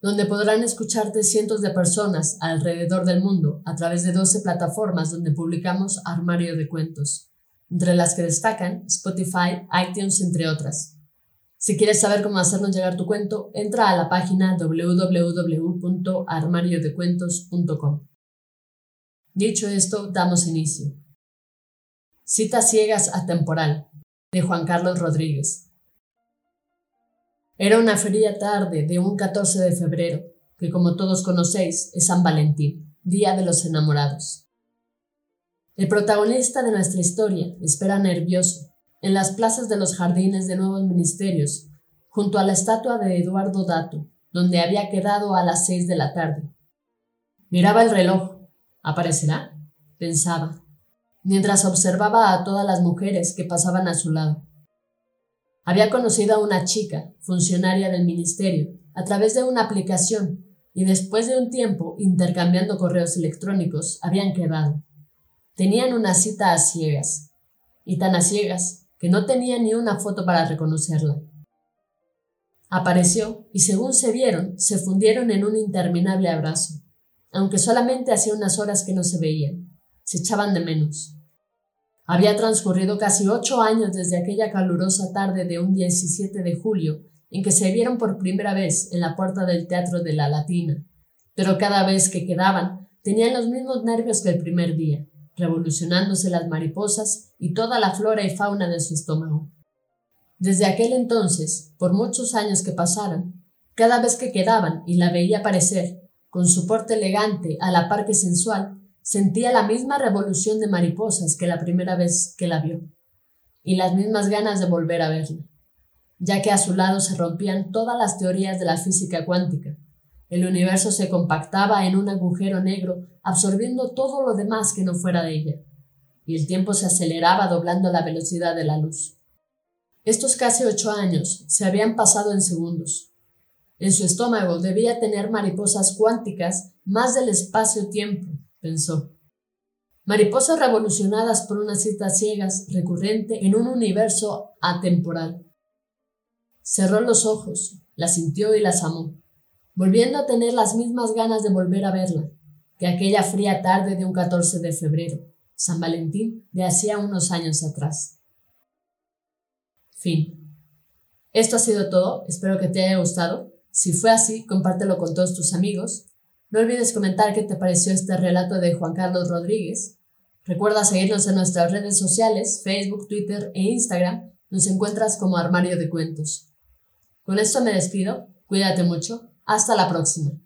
donde podrán escucharte cientos de personas alrededor del mundo a través de 12 plataformas donde publicamos armario de cuentos, entre las que destacan Spotify, iTunes, entre otras. Si quieres saber cómo hacernos llegar tu cuento, entra a la página www.armariodecuentos.com. Dicho esto, damos inicio. Citas ciegas atemporal, de Juan Carlos Rodríguez. Era una fría tarde de un 14 de febrero, que como todos conocéis es San Valentín, Día de los Enamorados. El protagonista de nuestra historia espera nervioso en las plazas de los jardines de nuevos ministerios, junto a la estatua de Eduardo Dato, donde había quedado a las seis de la tarde. Miraba el reloj. ¿Aparecerá? pensaba, mientras observaba a todas las mujeres que pasaban a su lado. Había conocido a una chica, funcionaria del ministerio, a través de una aplicación, y después de un tiempo intercambiando correos electrónicos, habían quedado. Tenían una cita a ciegas, y tan a ciegas que no tenía ni una foto para reconocerla. Apareció y según se vieron, se fundieron en un interminable abrazo, aunque solamente hacía unas horas que no se veían. Se echaban de menos. Había transcurrido casi ocho años desde aquella calurosa tarde de un 17 de julio en que se vieron por primera vez en la puerta del Teatro de la Latina, pero cada vez que quedaban tenían los mismos nervios que el primer día, revolucionándose las mariposas y toda la flora y fauna de su estómago. Desde aquel entonces, por muchos años que pasaran, cada vez que quedaban y la veía aparecer, con su porte elegante a la par que sensual, Sentía la misma revolución de mariposas que la primera vez que la vio, y las mismas ganas de volver a verla, ya que a su lado se rompían todas las teorías de la física cuántica. El universo se compactaba en un agujero negro, absorbiendo todo lo demás que no fuera de ella, y el tiempo se aceleraba doblando la velocidad de la luz. Estos casi ocho años se habían pasado en segundos. En su estómago debía tener mariposas cuánticas más del espacio-tiempo, pensó. Mariposas revolucionadas por unas citas ciegas recurrente en un universo atemporal. Cerró los ojos, la sintió y las amó, volviendo a tener las mismas ganas de volver a verla que aquella fría tarde de un 14 de febrero, San Valentín, de hacía unos años atrás. Fin. Esto ha sido todo, espero que te haya gustado. Si fue así, compártelo con todos tus amigos no olvides comentar qué te pareció este relato de Juan Carlos Rodríguez. Recuerda seguirnos en nuestras redes sociales, Facebook, Twitter e Instagram. Nos encuentras como Armario de Cuentos. Con esto me despido. Cuídate mucho. Hasta la próxima.